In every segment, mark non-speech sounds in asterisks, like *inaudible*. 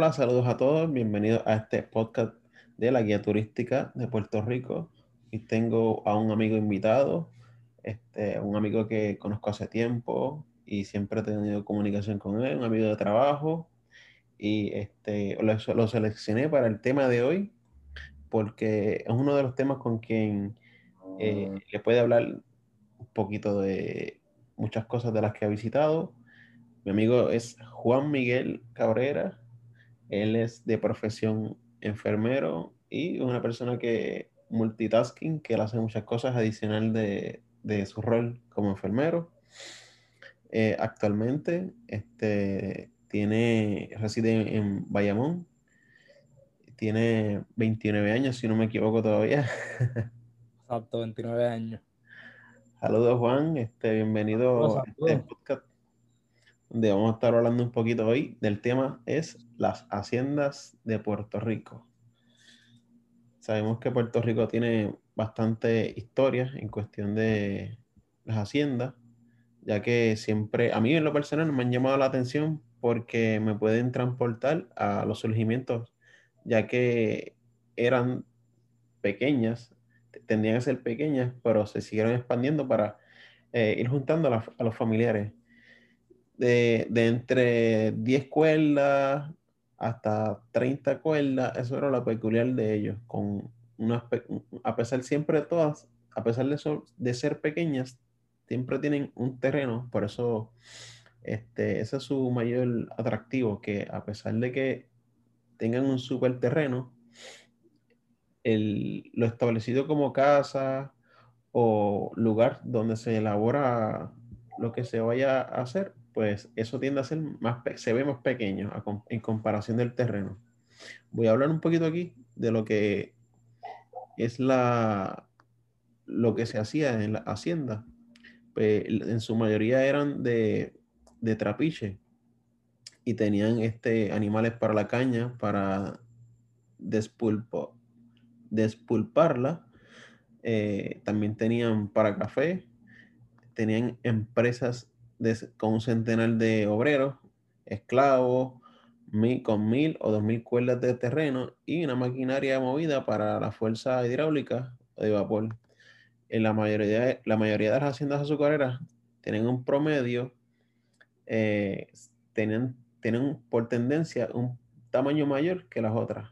Hola, saludos a todos, bienvenidos a este podcast de la guía turística de Puerto Rico. Y tengo a un amigo invitado, este, un amigo que conozco hace tiempo y siempre he tenido comunicación con él, un amigo de trabajo. Y este, lo, seleccioné para el tema de hoy porque es uno de los temas con quien eh, le puede hablar un poquito de muchas cosas de las que ha visitado. Mi amigo es Juan Miguel Cabrera, él es de profesión enfermero y una persona que multitasking, que él hace muchas cosas adicional de, su rol como enfermero. Eh, actualmente este, tiene, reside en Bayamón, tiene 29 años, si no me equivoco todavía. *laughs* Exacto, 29 años. Saludos Juan, este, bienvenido a este podcast donde vamos a estar hablando un poquito hoy del tema es las haciendas de Puerto Rico. Sabemos que Puerto Rico tiene bastante historia en cuestión de las haciendas, ya que siempre, a mí en lo personal me han llamado la atención porque me pueden transportar a los surgimientos, ya que eran pequeñas, tendrían que ser pequeñas, pero se siguieron expandiendo para eh, ir juntando a los familiares de, entre 10 cuerdas hasta 30 cuerdas, eso era lo peculiar de ellos, con una, a pesar siempre de todas, a pesar de, de ser pequeñas, siempre tienen un terreno, por eso este, ese es su mayor atractivo, que a pesar de que tengan un super terreno, el, lo establecido como casa o lugar donde se elabora lo que se vaya a hacer, pues eso tiende a ser más, se ve más pequeño en comparación del terreno. Voy a hablar un poquito aquí de lo que es la, lo que se hacía en la hacienda. Pues, en su mayoría eran de, de trapiche y tenían este, animales para la caña, para despulpo, despulparla. Eh, también tenían para café, tenían empresas con un centenar de obreros, esclavos, con mil o dos mil cuerdas de terreno y una maquinaria movida para la fuerza hidráulica de vapor. En la mayoría, de, las haciendas azucareras tienen un promedio, eh, tienen, tienen por tendencia un tamaño mayor que las otras.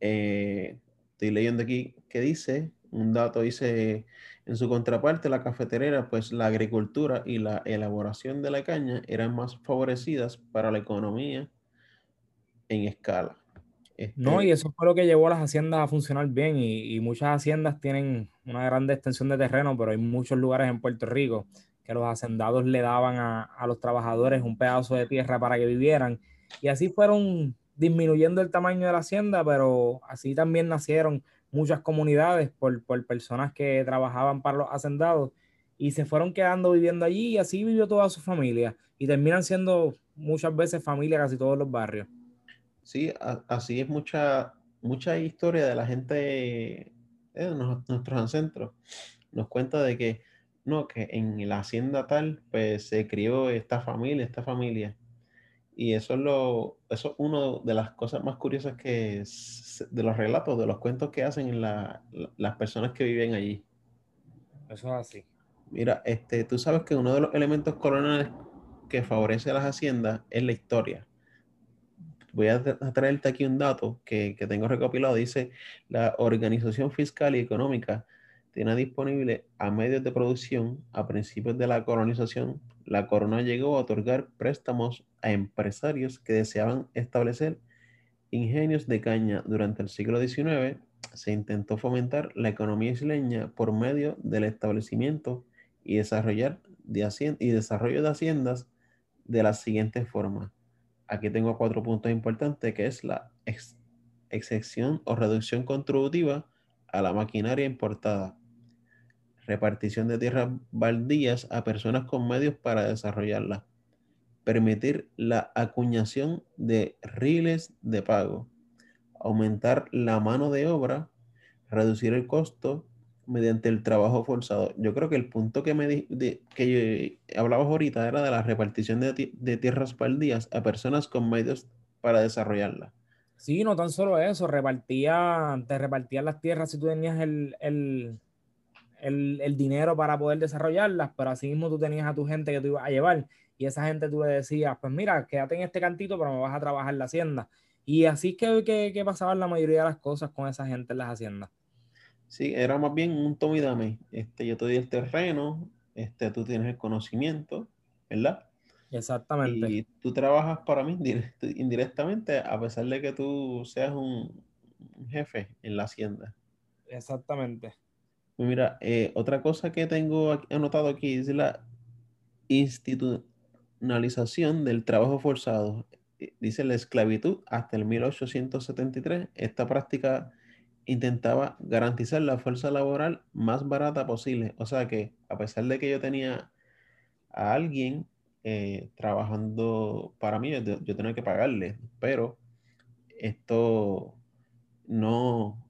Eh, estoy leyendo aquí que dice, un dato dice en su contraparte, la cafeterera, pues la agricultura y la elaboración de la caña eran más favorecidas para la economía en escala. no, y eso fue lo que llevó a las haciendas a funcionar bien y, muchas haciendas tienen una gran extensión de terreno, pero hay muchos lugares en Puerto Rico que los hacendados le daban a, a los trabajadores un pedazo de tierra para que vivieran y así fueron disminuyendo el tamaño de la hacienda, pero así también nacieron muchas comunidades por, personas que trabajaban para los hacendados y se fueron quedando viviendo allí y así vivió toda su familia y terminan siendo muchas veces familia casi todos los barrios. Sí, así es mucha, mucha historia de la gente, de nuestros ancestros. Nos cuenta de que, no, que en la hacienda tal, pues se crió esta familia, esta familia. Y eso es lo, eso es una de las cosas más curiosas que de los relatos, de los cuentos que hacen las personas que viven allí. Eso es así. Mira, este, tú sabes que uno de los elementos coloniales que favorece a las haciendas es la historia. Voy a traerte aquí un dato que, que tengo recopilado. Dice, la organización fiscal y económica tiene disponible a medios de producción a principios de la colonización, la corona llegó a otorgar préstamos a empresarios que deseaban establecer ingenios de caña. Durante el siglo XIX se intentó fomentar la economía isleña por medio del establecimiento y, desarrollo de haciendas de la siguiente forma. Aquí tengo cuatro puntos importantes que es la excepción o reducción contributiva a la maquinaria importada, repartición de tierras baldías a personas con medios para desarrollarla, permitir la acuñación de riles de pago, aumentar la mano de obra, reducir el costo mediante el trabajo forzado. Yo creo que el punto que, me de, que hablabas ahorita era de la repartición de, de, tierras baldías a personas con medios para desarrollarla. Sí, no tan solo eso, repartía, te repartían las tierras si tú tenías el, el, el, el, dinero para poder desarrollarlas, pero así mismo tú tenías a tu gente que tú ibas a llevar y esa gente tú le decías, pues mira, quédate en este cantito, pero me vas a trabajar la hacienda. Y así que, que, que pasaban la mayoría de las cosas con esa gente en las haciendas. Sí, era más bien un tome y dame. Este, yo te doy el terreno, este, tú tienes el conocimiento, ¿verdad? Exactamente. Y tú trabajas para mí indirectamente, a pesar de que tú seas un, jefe en la hacienda. Exactamente. Pues mira, eh, otra cosa que tengo anotado aquí es la institucionalización del trabajo forzado. Eh, dice la esclavitud hasta el 1873. Esta práctica intentaba garantizar la fuerza laboral más barata posible. O sea que a pesar de que yo tenía a alguien eh, trabajando para mí, yo, tenía que pagarle, pero esto no,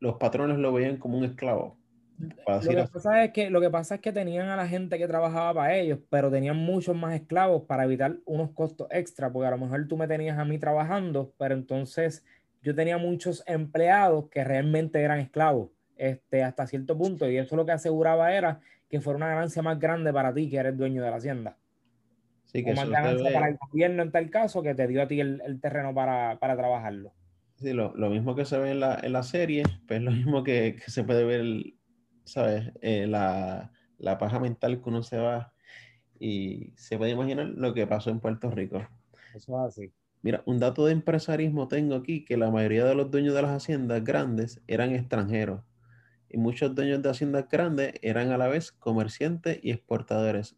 los patrones lo veían como un esclavo. Lo que, pasa es que, lo que pasa es que tenían a la gente que trabajaba para ellos, pero tenían muchos más esclavos para evitar unos costos extra, porque a lo mejor tú me tenías a mí trabajando, pero entonces yo tenía muchos empleados que realmente eran esclavos este, hasta cierto punto y eso lo que aseguraba era que fuera una ganancia más grande para ti que eres dueño de la hacienda. Sí, que o más ganancia para el gobierno en tal caso que te dio a ti el, terreno para, trabajarlo. Sí, lo, mismo que se ve en la, en la serie, pues lo mismo que, se puede ver, ¿sabes? Eh, la, la paja mental que uno se va y se puede imaginar lo que pasó en Puerto Rico. Eso es así. Mira, un dato de empresarismo tengo aquí, que la mayoría de los dueños de las haciendas grandes eran extranjeros y muchos dueños de haciendas grandes eran a la vez comerciantes y exportadores.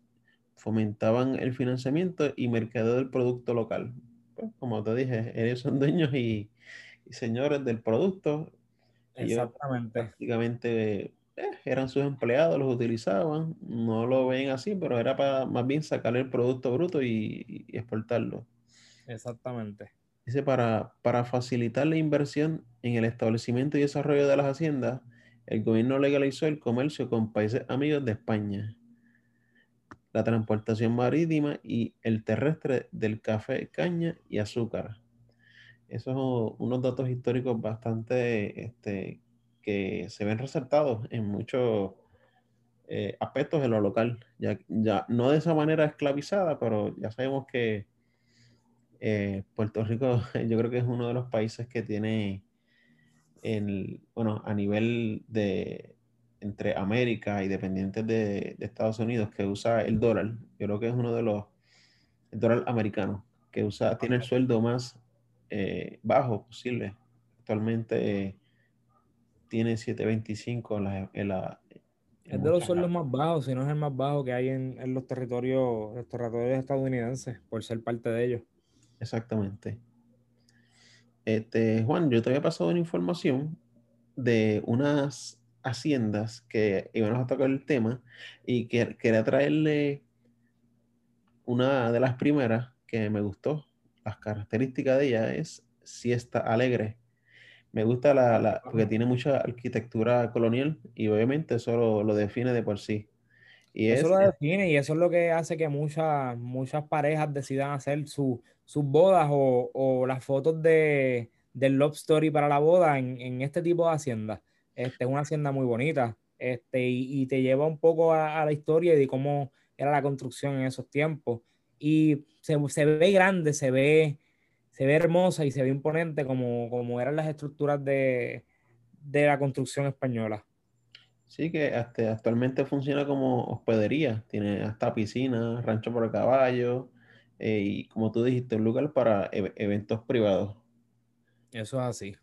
Fomentaban el financiamiento y mercadeo del producto local. Pues, como te dije, ellos son dueños y, señores del producto. Exactamente. prácticamente eh, eran sus empleados, los utilizaban. No lo ven así, pero era para más bien sacar el producto bruto y exportarlo. Exactamente. Dice, para, para facilitar la inversión en el establecimiento y desarrollo de las haciendas, el gobierno legalizó el comercio con países amigos de España, la transportación marítima y el terrestre del café, caña y azúcar. Esos son unos datos históricos bastante este, que se ven resaltados en muchos eh, aspectos de lo local. Ya, ya no de esa manera esclavizada, pero ya sabemos que eh, Puerto Rico *laughs* yo creo que es uno de los países que tiene, el, bueno, a nivel de entre América y dependientes de, Estados Unidos que usa el dólar, yo creo que es uno de los, el dólar americano, que usa, tiene el sueldo más eh, bajo posible. Actualmente tiene 7.25 en la... En la es de los sueldos más bajos, si no es el más bajo que hay en, en los territorios, los territorios estadounidenses, por ser parte de ellos. Exactamente. Este, Juan, yo te había pasado una información de unas haciendas que íbamos a tocar el tema y que quería traerle una de las primeras que me gustó. Las características de ella es siesta alegre. Me gusta la, porque tiene mucha arquitectura colonial y obviamente eso lo define de por sí. Y eso lo define y eso es lo que hace que muchas, muchas parejas decidan hacer sus bodas o, las fotos de, del love story para la boda en, este tipo de hacienda. Este, es una hacienda muy bonita este, y, te lleva un poco a, la historia de cómo era la construcción en esos tiempos. Y se, ve grande, se ve, se ve hermosa y se ve imponente como, como eran las estructuras de, de la construcción española. Sí, que hasta actualmente funciona como hospedería. Tiene hasta piscina, rancho por el caballo eh, y como tú dijiste, un lugar para eventos privados. Eso es así.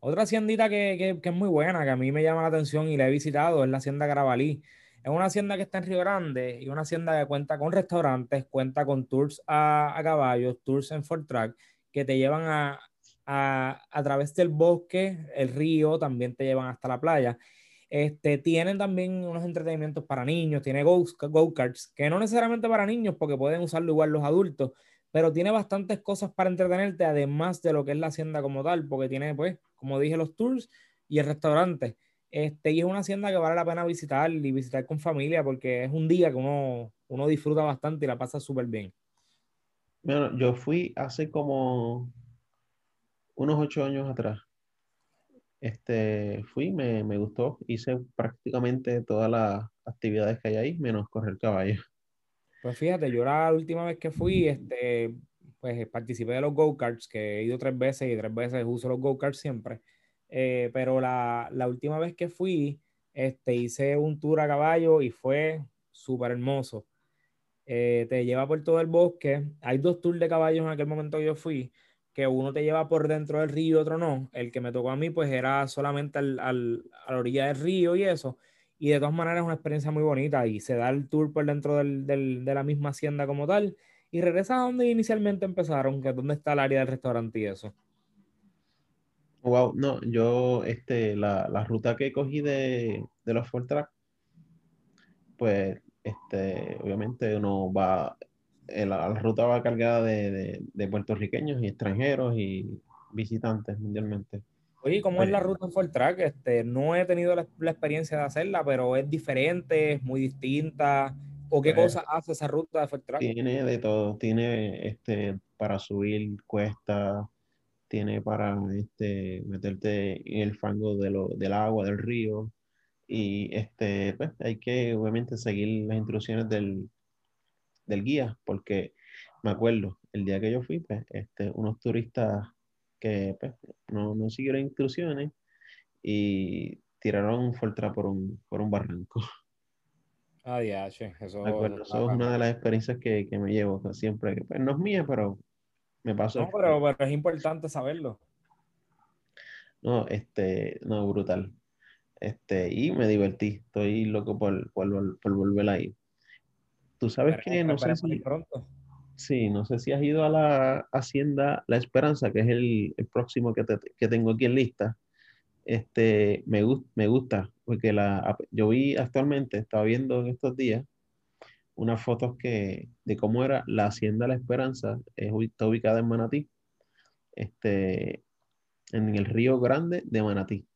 Otra haciendita que, es muy buena, que a mí me llama la atención y la he visitado, es la hacienda Grabalí. Es una hacienda que está en Río Grande y una hacienda que cuenta con restaurantes, cuenta con tours a, caballos, tours en Ford Track, que te llevan a, a, a través del bosque, el río, también te llevan hasta la playa este, tienen también unos entretenimientos para niños, tiene go-karts, que no necesariamente para niños porque pueden usarlo igual los adultos, pero tiene bastantes cosas para entretenerte, además de lo que es la hacienda como tal, porque tiene, pues, como dije, los tours y el restaurante. Este, y es una hacienda que vale la pena visitar y visitar con familia porque es un día que uno, uno disfruta bastante y la pasa súper bien. Bueno, yo fui hace como unos ocho años atrás. Este, fui, me, me gustó, hice prácticamente todas las actividades que hay ahí, menos correr caballo. Pues fíjate, yo la última vez que fui, este, pues participé de los go-karts, que he ido tres veces y tres veces uso los go-karts siempre. Eh, pero la, la, última vez que fui, este, hice un tour a caballo y fue súper hermoso. Eh, te lleva por todo el bosque. Hay dos tours de caballos en aquel momento que yo fui, que uno te lleva por dentro del río y otro no. El que me tocó a mí, pues era solamente al, al, a la orilla del río y eso. Y de todas maneras es una experiencia muy bonita y se da el tour por dentro del, del, de la misma hacienda como tal y regresa a donde inicialmente empezaron, que es donde está el área del restaurante y eso. Wow, no, yo, este, la, la ruta que cogí de, de los Ford Track, pues, este, obviamente uno va, eh, la, la ruta va cargada de, de, de, puertorriqueños y extranjeros y visitantes mundialmente. Oye, ¿cómo es la pues ruta en Ford Track? Este, no he tenido la, la, experiencia de hacerla, pero es diferente, es muy distinta. ¿O qué pues, cosa hace esa ruta de Ford Track? Tiene de todo, tiene este, para subir cuesta tiene para este, meterte en el fango de lo, del agua, del río. Y este, pues, hay que obviamente seguir las instrucciones del, del guía, porque me acuerdo, el día que yo fui, pues, este, unos turistas que pues, no, no siguieron instrucciones y tiraron Fortra por un, por un barranco. *laughs* Ah, ya, eso, eso es una de las experiencias que, que me llevo siempre. Pues, no es mía, pero me. No, pero, pero, es importante saberlo. No, este, no, brutal. Este, y me divertí. Estoy loco por, por, por volver ahí. Tú sabes que no sé si. Pronto. Sí, no sé si has ido a la Hacienda La Esperanza, que es el, el próximo que, te, que, tengo aquí en lista. Este, me, me gusta, porque la, yo vi actualmente, estaba viendo en estos días, unas fotos que, de cómo era la Hacienda La Esperanza, está ubicada en Manatí, este, en el Río Grande de Manatí.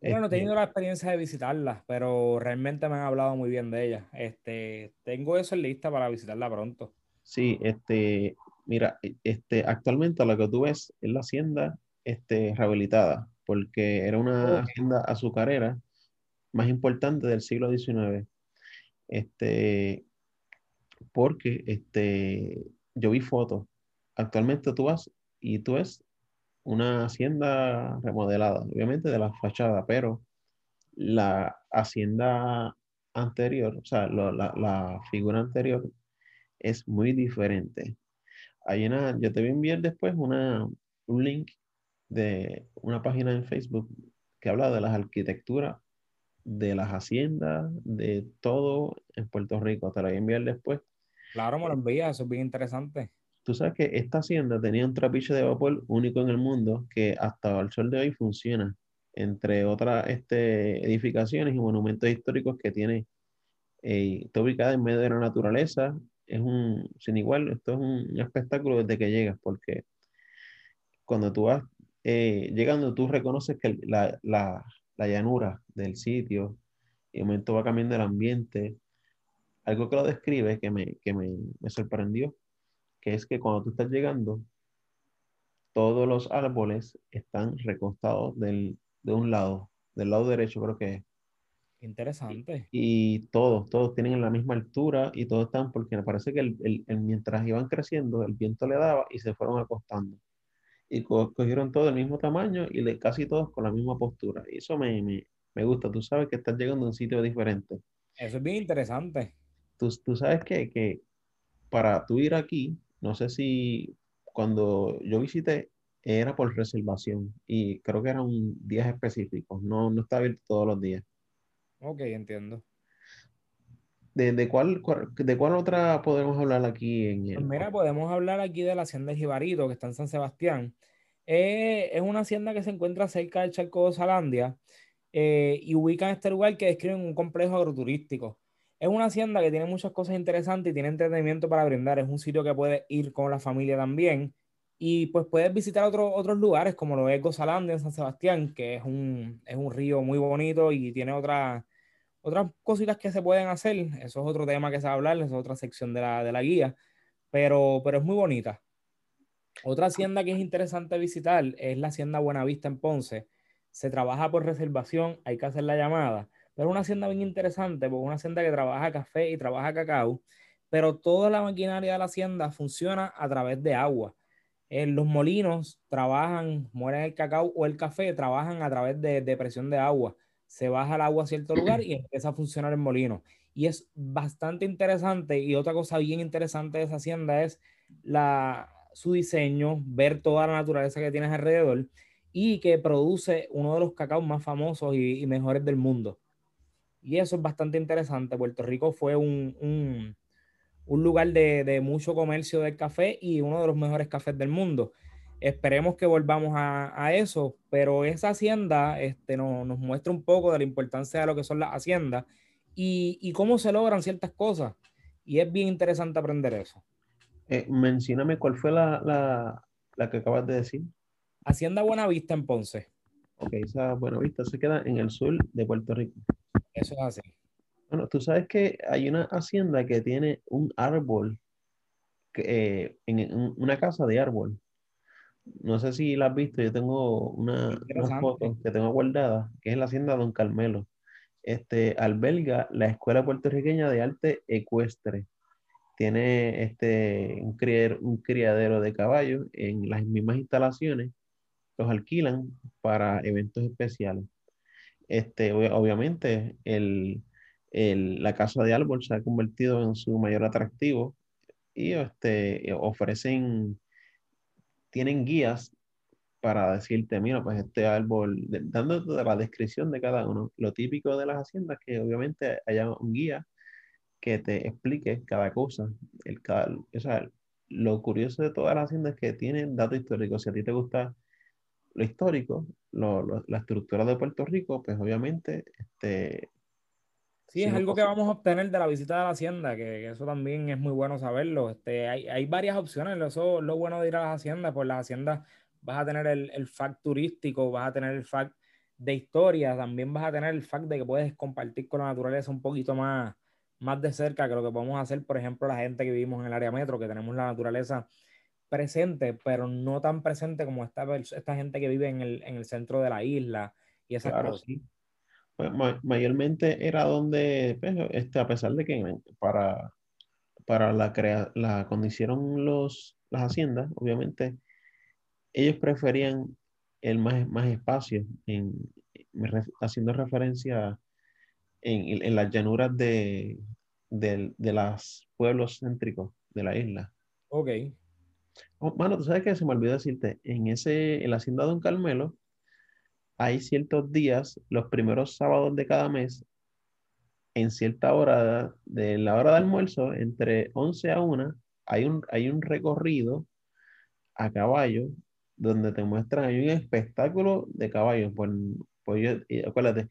Bueno, no he tenido este la experiencia de visitarla, pero realmente me han hablado muy bien de ella. Este, tengo eso en lista para visitarla pronto. Sí, este, mira, e, este, actualmente lo que tú ves es la hacienda este, rehabilitada, porque era una hacienda azucarera más importante del siglo XIX. Este, porque este, yo vi fotos. Actualmente tú vas y tú ves una hacienda remodelada, obviamente de la fachada, pero la hacienda anterior, o sea, lo, la, la, figura anterior es muy diferente. Hay una, yo te voy a enviar después una, un link de una página en Facebook que habla de las arquitecturas de las haciendas, de todo en Puerto Rico. Te la voy a enviar después. Claro, me lo envía, eso es bien interesante. Tú sabes que esta hacienda tenía un trapiche de vapor único en el mundo que hasta el sol de hoy funciona, entre otras este, edificaciones y monumentos históricos que tiene. Eh, está ubicada en medio de la naturaleza, es un, sin igual, esto es un espectáculo desde que llegas, porque cuando tú vas eh, llegando, tú reconoces que la, la, la llanura del sitio, y un momento va cambiando el ambiente. Algo que lo describe que, me, que me, me, sorprendió, que es que cuando tú estás llegando, todos los árboles están recostados del, de un lado, del lado derecho creo que es. Interesante. Y, y, todos, todos tienen la misma altura y todos están, porque me parece que el, el, mientras iban creciendo, el viento le daba y se fueron acostando y cogieron todo el mismo tamaño y le, casi todos con la misma postura. Y eso me, me, me, gusta. Tú sabes que estás llegando a un sitio diferente. Eso es bien interesante. Tú, tú sabes que, que para tú ir aquí, no sé si cuando yo visité era por reservación y creo que eran días específicos, no, no está abierto todos los días. Ok, entiendo. ¿De, de, cuál, ¿De cuál otra podemos hablar aquí? En el... Pues mira, podemos hablar aquí de la hacienda de Jibarito, que está en San Sebastián. Eh, es una hacienda que se encuentra cerca del charco de Salandia eh, y ubica en este lugar que describen un complejo agroturístico. Es una hacienda que tiene muchas cosas interesantes y tiene entretenimiento para brindar. Es un sitio que puedes ir con la familia también. Y pues puedes visitar otro, otros lugares como lo es Gozalandia en San Sebastián, que es un, es un río muy bonito y tiene otra otras cositas que se pueden hacer, eso es otro tema que se va a hablar, es otra sección de la, de la guía, pero, pero es muy bonita. Otra hacienda que es interesante visitar es la hacienda Buenavista en Ponce. Se trabaja por reservación, hay que hacer la llamada, pero una hacienda bien interesante porque es una hacienda que trabaja café y trabaja cacao, pero toda la maquinaria de la hacienda funciona a través de agua. En los molinos trabajan, mueren el cacao o el café, trabajan a través de, de presión de agua. Se baja el agua a cierto *clears throat* lugar y empieza a funcionar el molino. Y es bastante interesante. Y otra cosa bien interesante de esa hacienda es la, su diseño, ver toda la naturaleza que tienes alrededor y que produce uno de los cacaos más famosos y, mejores del mundo. Y eso es bastante interesante. Puerto Rico fue un, un, un lugar de, de, mucho comercio del café y uno de los mejores cafés del mundo. Esperemos que volvamos a, a eso, pero esa hacienda este, no, nos muestra un poco de la importancia de lo que son las haciendas y, y cómo se logran ciertas cosas. Y es bien interesante aprender eso. Eh, mencióname cuál fue la, la, la, que acabas de decir. Hacienda Buenavista en Ponce. Ok, esa Buenavista se queda en el sur de Puerto Rico. Eso es así. Bueno, tú sabes que hay una hacienda que tiene un árbol, que, eh, en, una casa de árbol. No sé si la has visto, yo tengo una, una foto que tengo guardada, que es la hacienda Don Carmelo. Este, alberga la Escuela Puertorriqueña de Arte Ecuestre tiene este, un, un criadero de caballos en las mismas instalaciones, los alquilan para eventos especiales. Este, obviamente, el, el, la casa de árbol se ha convertido en su mayor atractivo y este, ofrecen, tienen guías para decirte, mira, pues este árbol, dándote la descripción de cada uno. Lo típico de las haciendas que obviamente haya un guía que te explique cada cosa. El, cada, o sea, lo curioso de todas las haciendas es que tienen datos históricos. Si a ti te gusta lo histórico, lo, la estructura de Puerto Rico, pues obviamente... Este, sí, es algo que vamos a obtener de la visita de la hacienda, que, eso también es muy bueno saberlo. Este, hay, hay varias opciones, eso es lo bueno de ir a las haciendas, pues las haciendas vas a tener el, el fact turístico, vas a tener el fact de historia, también vas a tener el fact de que puedes compartir con la naturaleza un poquito más, más de cerca que lo que podemos hacer, por ejemplo, la gente que vivimos en el área metro, que tenemos la naturaleza presente, pero no tan presente como esta, esta gente que vive en el, en el centro de la isla y esas cosas. Sí. Mayormente era donde, pues, este, a pesar de que para, para la, crea la cuando hicieron los, las haciendas, obviamente, ellos preferían el más, más espacio, en, haciendo referencia en, en las llanuras de, de, de los pueblos céntricos de la isla. Ok. Oh, mano, tú sabes que se me olvidó decirte, en ese, en la hacienda Don Carmelo, hay ciertos días, los primeros sábados de cada mes, en cierta hora de la hora de almuerzo, entre 11 a 1, hay un, hay un recorrido a caballo donde te muestran, hay un espectáculo de caballos. Pues, pues acuérdate,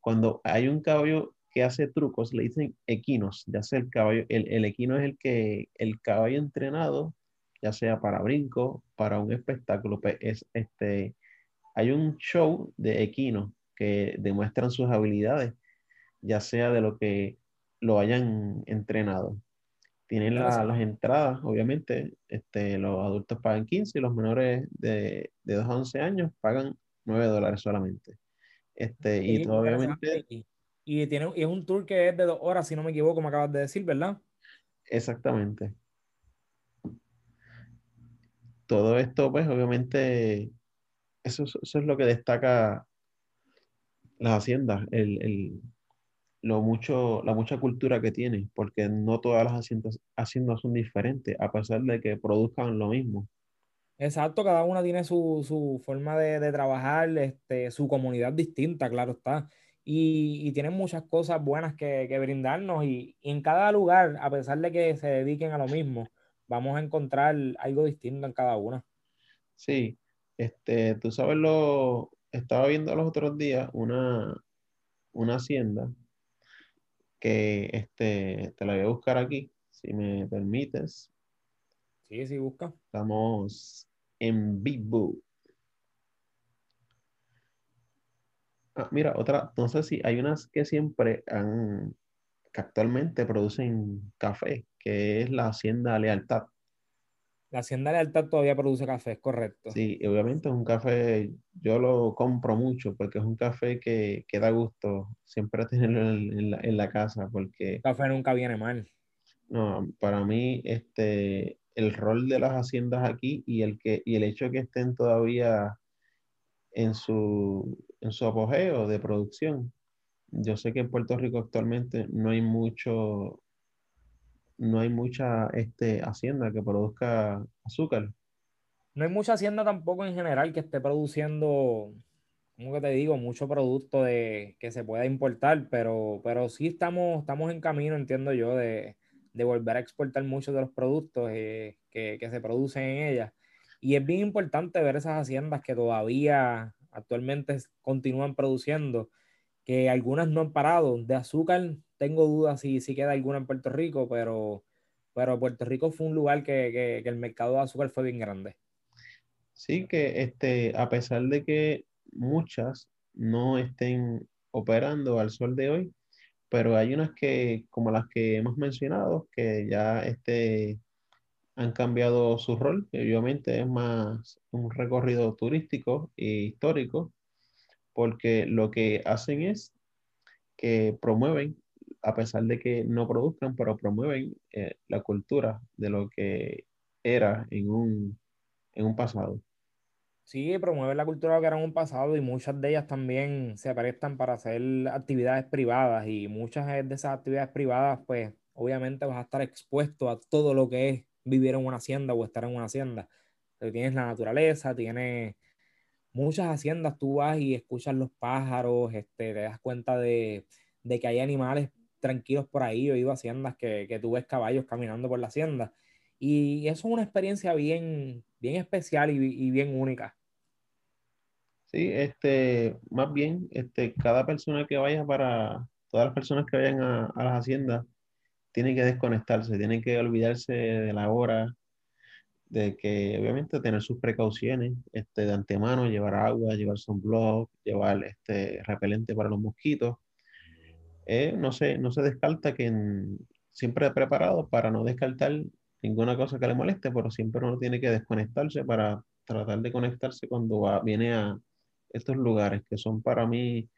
cuando hay un caballo que hace trucos le dicen equinos, ya sea el caballo, el, equino es el que, el caballo entrenado, ya sea para brinco, para un espectáculo, pues es este, hay un show de equinos que demuestran sus habilidades, ya sea de lo que lo hayan entrenado. Tienen las entradas, obviamente, este, los adultos pagan 15 y los menores de, de 2 a 11 años pagan 9 dólares solamente. Este, y obviamente... Y, tiene, y es un tour que es de dos horas, si no me equivoco, me acabas de decir, ¿verdad? Exactamente. Todo esto, pues, obviamente, eso, eso es lo que destaca las haciendas, el, el, lo mucho, la mucha cultura que tiene, porque no todas las haciendas, haciendas son diferentes, a pesar de que produzcan lo mismo. Exacto, cada una tiene su, su forma de, de, trabajar, este, su comunidad distinta, claro está. Y, y tienen muchas cosas buenas que, que brindarnos y, y, en cada lugar, a pesar de que se dediquen a lo mismo, vamos a encontrar algo distinto en cada una. Sí, este, tú sabes lo, estaba viendo los otros días una, una hacienda que este, te la voy a buscar aquí, si me permites. Sí, sí, busca. Estamos en vivo. Ah, mira, otra, no sé si hay unas que siempre han, que actualmente producen café, que es la Hacienda Lealtad. La Hacienda Lealtad todavía produce café, es correcto. Sí, obviamente es un café, yo lo compro mucho porque es un café que, que da gusto siempre *laughs* tenerlo en, la, en, la, casa porque... El café nunca viene mal. No, para mí este, el rol de las haciendas aquí y el, que, y el hecho de que estén todavía en su, en su apogeo de producción. Yo sé que en Puerto Rico actualmente no hay mucho, no hay mucha este, hacienda que produzca azúcar. No hay mucha hacienda tampoco en general que esté produciendo, como que te digo, mucho producto de, que se pueda importar, pero, pero sí estamos, estamos en camino, entiendo yo, de, de volver a exportar muchos de los productos eh, que, que, se producen en ellas. Y es bien importante ver esas haciendas que todavía actualmente continúan produciendo, que algunas no han parado. De azúcar, tengo dudas si, si queda alguna en Puerto Rico, pero, pero Puerto Rico fue un lugar que, que, el mercado de azúcar fue bien grande. Sí, que este, a pesar de que muchas no estén operando al sol de hoy, pero hay unas que, como las que hemos mencionado, que ya este, han cambiado su rol, que obviamente es más un recorrido turístico e histórico, porque lo que hacen es que promueven, a pesar de que no produzcan, pero promueven eh, la cultura de lo que era en un, en un pasado. Sí, promueve la cultura que era en un pasado y muchas de ellas también se prestan para hacer actividades privadas y muchas de esas actividades privadas, pues obviamente vas a estar expuesto a todo lo que es vivir en una hacienda o estar en una hacienda. tienes la naturaleza, tienes muchas haciendas, tú vas y escuchas los pájaros, este, te das cuenta de, que hay animales tranquilos por ahí. Yo he ido a haciendas que, que tú ves caballos caminando por la hacienda. Y eso es una experiencia bien, bien especial y bien única. Sí, este, más bien, este, cada persona que vaya para, todas las personas que vayan a, a las haciendas, tienen que desconectarse, tienen que olvidarse de la hora, de que obviamente tener sus precauciones este, de antemano, llevar agua, llevar sunblock, llevar este, repelente para los mosquitos. Eh, no, se, no se descarta que siempre preparado para no descartar ninguna cosa que le moleste, pero siempre uno tiene que desconectarse para tratar de conectarse cuando va, viene a, estos lugares que son para mí,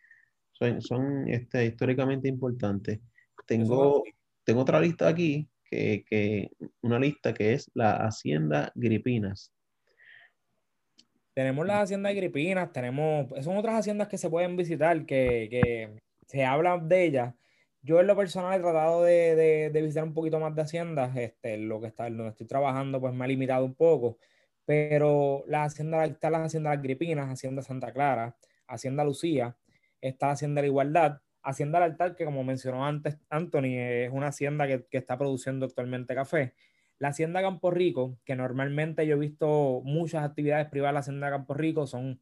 son, son este, históricamente importantes. Tengo, tengo otra lista aquí, que, que, una lista que es la Hacienda Gripinas. Tenemos las haciendas Gripinas, tenemos, son otras haciendas que se pueden visitar, que, que se habla de ellas. Yo en lo personal he tratado de, de, visitar un poquito más de haciendas, este, lo que está, donde estoy trabajando pues me ha limitado un poco, pero la hacienda, está la Hacienda Las Gripinas, Hacienda Santa Clara, Hacienda Lucía, está la Hacienda La Igualdad, Hacienda El Altar, que como mencionó antes Anthony, es una hacienda que, que, está produciendo actualmente café. La Hacienda Campo Rico, que normalmente yo he visto muchas actividades privadas de la Hacienda Campo Rico, son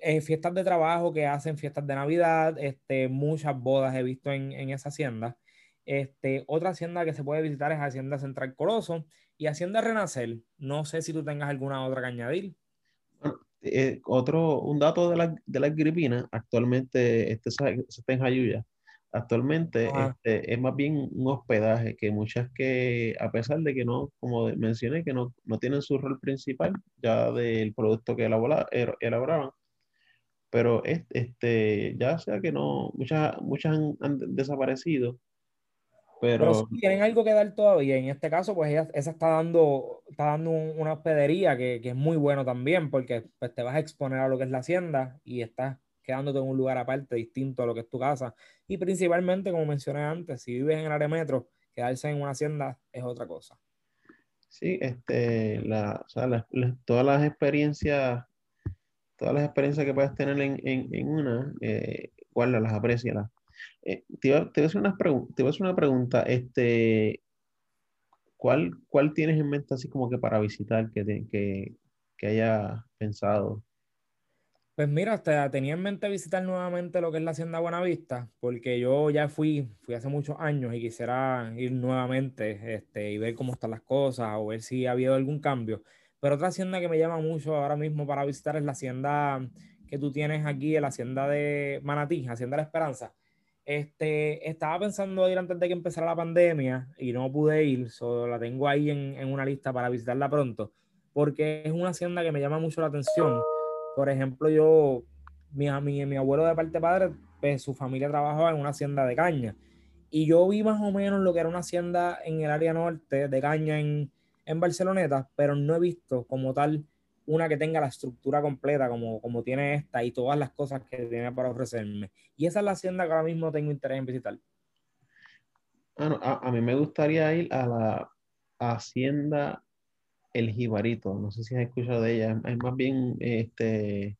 eh, fiestas de trabajo que hacen fiestas de Navidad, este, muchas bodas he visto en, en esa hacienda. Este, otra hacienda que se puede visitar es Hacienda Central Coloso y Hacienda Renacer. No sé si tú tengas alguna otra que añadir. Eh, otro, un dato de la, de las gripinas, actualmente este, está en Jayuya. Actualmente este, es más bien un hospedaje que muchas que, a pesar de que no, como mencioné, que no, no tienen su rol principal ya del producto que elaboraban, pero este, ya sea que no, muchas, muchas han desaparecido pero, tienen algo que dar todavía. En este caso, pues ella, esa está dando, está dando una hospedería que, que, es muy bueno también, porque pues, te vas a exponer a lo que es la hacienda y estás quedándote en un lugar aparte, distinto a lo que es tu casa. Y principalmente, como mencioné antes, si vives en el área metro, quedarse en una hacienda es otra cosa. Sí, este, la, o sea, todas las experiencias, todas las experiencias que puedes tener en, en, en una, eh, guárdalas, aprecialas eh, te, te, a hacer una te a hacer una pregunta. Este, ¿cuál, ¿Cuál tienes en mente así como que para visitar que, que, que haya pensado? Pues mira, tenía en mente visitar nuevamente lo que es la Hacienda Buenavista, porque yo ya fui, fui hace muchos años y quisiera ir nuevamente este, y ver cómo están las cosas o ver si ha habido algún cambio. Pero otra hacienda que me llama mucho ahora mismo para visitar es la hacienda que tú tienes aquí, la hacienda de Manatí, Hacienda La Esperanza Este, estaba pensando ir antes de que empezara la pandemia y no pude ir, solo la tengo ahí en, en, una lista para visitarla pronto, porque es una hacienda que me llama mucho la atención. Por ejemplo, yo, mi, mi, mi abuelo de parte padre, pues su familia trabajaba en una hacienda de caña y yo vi más o menos lo que era una hacienda en el área norte de caña en, en Barceloneta, pero no he visto como tal una que tenga la estructura completa como, como tiene esta y todas las cosas que tiene para ofrecerme. Y esa es la hacienda que ahora mismo tengo interés en visitar. Bueno, a, mí me gustaría ir a la hacienda El Jibarito. No sé si has escuchado de ella. Es más bien, este,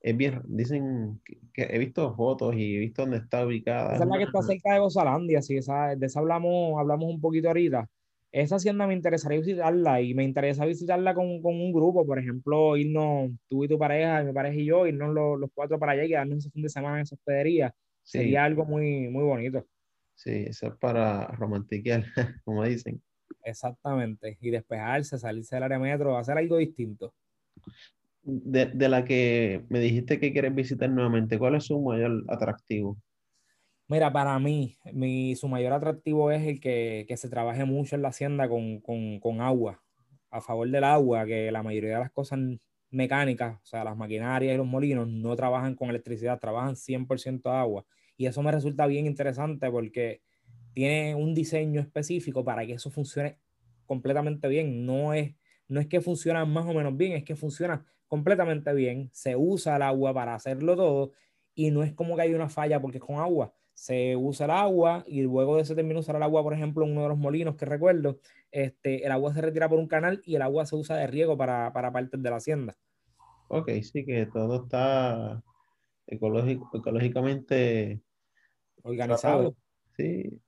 es bien, dicen que, he visto fotos y he visto dónde está ubicada. Esa es la que está cerca de Gozalandia, sí, esa, de esa hablamos, hablamos un poquito ahorita esa hacienda me interesaría visitarla y me interesa visitarla con, con, un grupo, por ejemplo, irnos tú y tu pareja, mi pareja y yo, irnos los, los cuatro para allá y quedarnos ese fin de semana en esa hospedería. Sería algo muy, muy bonito. Sí, eso es para romantiquear, *laughs* como dicen. Exactamente, y despejarse, salirse del área metro, hacer algo distinto. De, de la que me dijiste que quieres visitar nuevamente, ¿cuál es su mayor atractivo? Mira, para mí, mi, su mayor atractivo es el que, que se trabaje mucho en la hacienda con, con, con, agua, a favor del agua, que la mayoría de las cosas mecánicas, o sea, las maquinarias y los molinos no trabajan con electricidad, trabajan 100% agua. Y eso me resulta bien interesante porque tiene un diseño específico para que eso funcione completamente bien. No es, no es que funciona más o menos bien, es que funciona completamente bien. Se usa el agua para hacerlo todo y no es como que hay una falla porque es con agua se usa el agua y luego de ese término usar el agua, por ejemplo, en uno de los molinos que recuerdo, este, el agua se retira por un canal y el agua se usa de riego para, para partes de la hacienda. Ok, sí, que todo está ecológico, ecológicamente organizado. Sí.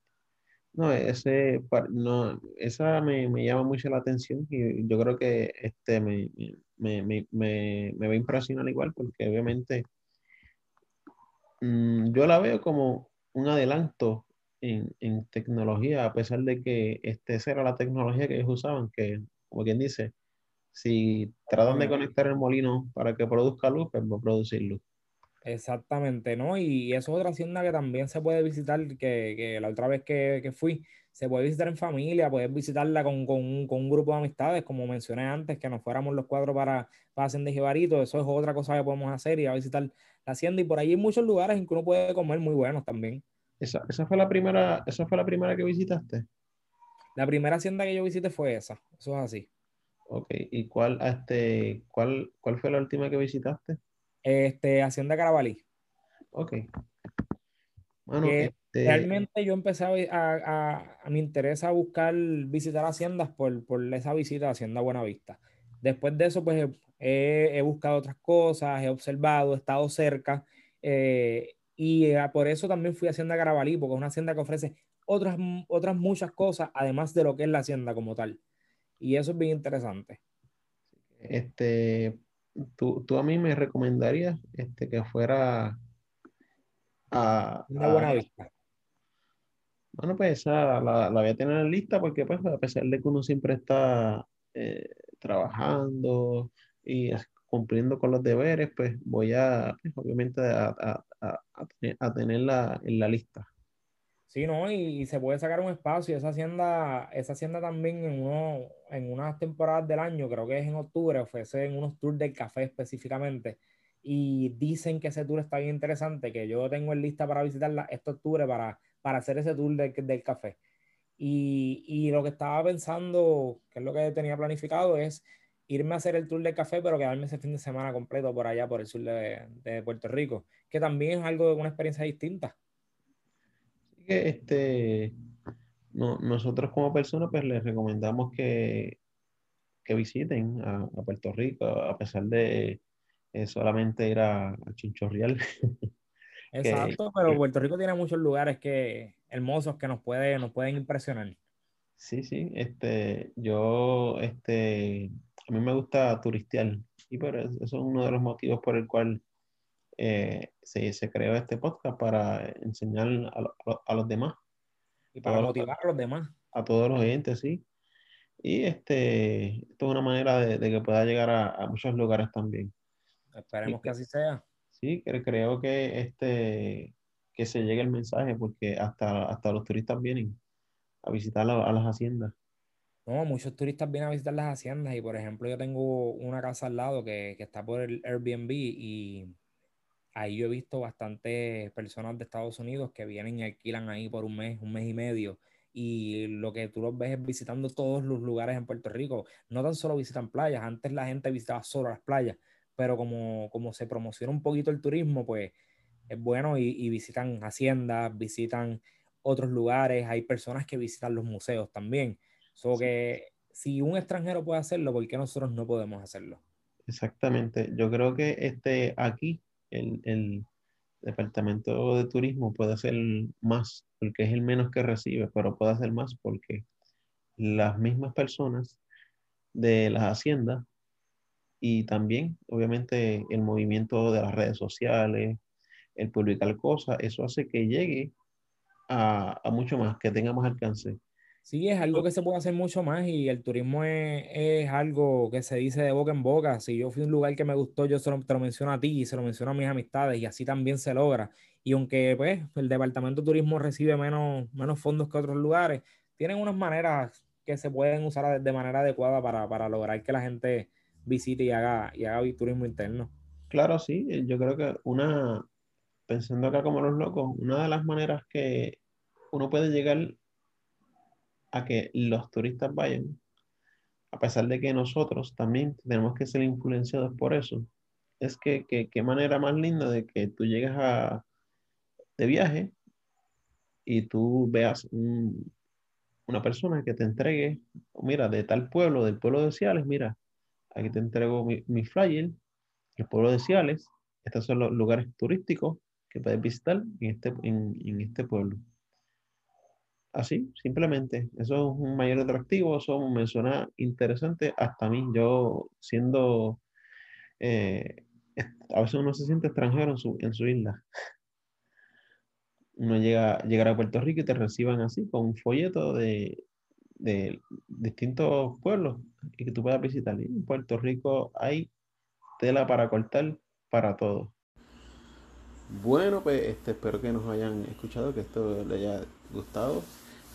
No, ese, no, esa me, me, llama mucho la atención y yo creo que este me, me, me, me va a impresionar igual porque obviamente mm, yo la veo como un adelanto en, en, tecnología, a pesar de que este, esa era la tecnología que ellos usaban, que, como quien dice, si tratan de conectar el molino para que produzca luz, pues va a producir luz. Exactamente, ¿no? Y eso es otra hacienda que también se puede visitar, que, que la otra vez que, que, fui, se puede visitar en familia, puedes visitarla con, con, un, con, un grupo de amistades, como mencioné antes, que nos fuéramos los cuatro para, para de Jibarito, eso es otra cosa que podemos hacer, y a visitar la hacienda, y por ahí hay muchos lugares en que uno puede comer muy buenos también. Esa, esa, fue la primera, esa fue la primera que visitaste. La primera hacienda que yo visité fue esa, eso es así. Ok, ¿y cuál, este, cuál, cuál fue la última que visitaste? Este, Hacienda Carabalí. Ok. Bueno, este... Realmente yo empecé a, a, a, me interesa buscar visitar haciendas por, por esa visita a Hacienda Buenavista. Después de eso, pues he, he buscado otras cosas, he observado, he estado cerca eh, y eh, por eso también fui a Hacienda Carabalí, porque es una hacienda que ofrece otras, otras muchas cosas, además de lo que es la hacienda como tal. Y eso es bien interesante. Este, tú, tú a mí me recomendarías este, que fuera a... Una buena vista. Bueno, pues esa la, la, voy a tener en lista porque pues a pesar de que uno siempre está eh, trabajando y cumpliendo con los deberes, pues voy a, obviamente, a, a, a, tenerla en la lista. Sí, ¿no? Y, se puede sacar un espacio. Esa hacienda, esa hacienda también en, uno, en unas temporadas del año, creo que es en octubre, ofrecen unos tours del café específicamente. Y dicen que ese tour está bien interesante, que yo tengo en lista para visitarla este octubre para, para hacer ese tour del, del café. Y, y, lo que estaba pensando, que es lo que tenía planificado, es irme a hacer el tour del café, pero quedarme ese fin de semana completo por allá, por el sur de, de Puerto Rico, que también es algo de una experiencia distinta que este, no, nosotros como personas pues les recomendamos que, que visiten a, Puerto Rico, a pesar de eh, solamente ir a, a Chinchorreal. *laughs* Exacto, pero Puerto Rico tiene muchos lugares que hermosos que nos, puede, nos pueden impresionar. Sí, sí, este, yo, este, a mí me gusta turistear y por eso, eso es uno de los motivos por el cual eh, se, se, creó este podcast para enseñar a, a, los demás. Y para motivar a los demás. A todos los oyentes, sí. Y este, esto es una manera de, de que pueda llegar a, a, muchos lugares también. Esperemos que así sea. Sí, creo que este, que se llegue el mensaje, porque hasta, hasta los turistas vienen a visitar a las haciendas. No, muchos turistas vienen a visitar las haciendas y por ejemplo yo tengo una casa al lado que, que está por el Airbnb y ahí yo he visto bastantes personas de Estados Unidos que vienen y alquilan ahí por un mes, un mes y medio y lo que tú los ves es visitando todos los lugares en Puerto Rico. No tan solo visitan playas, antes la gente visitaba solo las playas, pero como, como se promociona un poquito el turismo, pues es bueno y, y visitan haciendas, visitan otros lugares, hay personas que visitan los museos también. So que si un extranjero puede hacerlo, ¿por qué nosotros no podemos hacerlo? Exactamente. Yo creo que este, aquí el, el Departamento de Turismo puede hacer más, porque es el menos que recibe, pero puede hacer más porque las mismas personas de las haciendas y también, obviamente, el movimiento de las redes sociales, el publicar cosas, eso hace que llegue a, mucho más, que tenga más alcance. Sí, es algo que se puede hacer mucho más y el turismo es, algo que se dice de boca en boca. Si yo fui a un lugar que me gustó, yo se lo, te lo menciono a ti y se lo menciono a mis amistades y así también se logra. Y aunque pues el Departamento de Turismo recibe menos, menos fondos que otros lugares, tienen unas maneras que se pueden usar de manera adecuada para, para lograr que la gente visite y haga, y haga turismo interno. Claro, sí, yo creo que una, pensando acá como los locos, una de las maneras que uno puede llegar a que los turistas vayan, a pesar de que nosotros también tenemos que ser influenciados por eso, es que, qué manera más linda de que tú llegues a, de viaje y tú veas una persona que te entregue, mira, de tal pueblo, del pueblo de Ciales, mira, aquí te entrego mi, mi flyer, el pueblo de Ciales, estos son los lugares turísticos que puedes visitar en este, en, este pueblo. Así, simplemente. Eso es un mayor atractivo, eso me suena interesante hasta a mí. Yo siendo, eh, a veces uno se siente extranjero en su, en su isla. Uno llega llegar a Puerto Rico y te reciban así, con un folleto de, de distintos pueblos y que tú puedas visitar. Y en Puerto Rico hay tela para cortar para todos. Bueno, pues este, espero que nos hayan escuchado, que esto le haya gustado.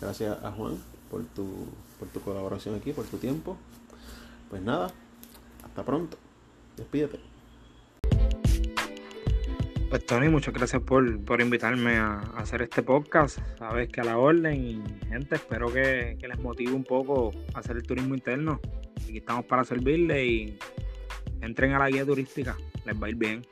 Gracias a Juan por tu, por tu colaboración aquí, por tu tiempo. Pues nada, hasta pronto. Despídete. Pues Tony, muchas gracias por, invitarme a, hacer este podcast. Sabes que a la orden y gente, espero que, que les motive un poco a hacer el turismo interno. Aquí estamos para servirles y entren a la guía turística. Les va a ir bien.